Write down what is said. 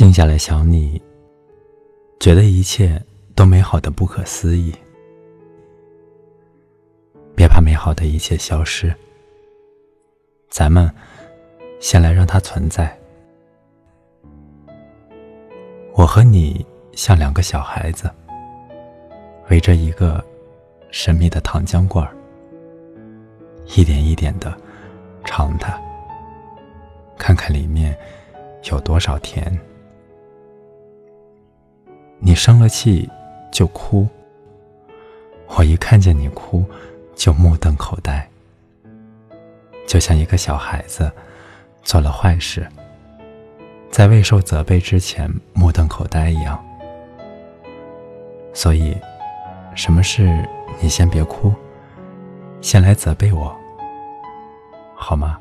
静下来想你，觉得一切都美好的不可思议。别怕美好的一切消失，咱们先来让它存在。我和你像两个小孩子，围着一个神秘的糖浆罐儿，一点一点的尝它，看看里面有多少甜。你生了气就哭，我一看见你哭就目瞪口呆，就像一个小孩子做了坏事，在未受责备之前目瞪口呆一样。所以，什么事你先别哭，先来责备我，好吗？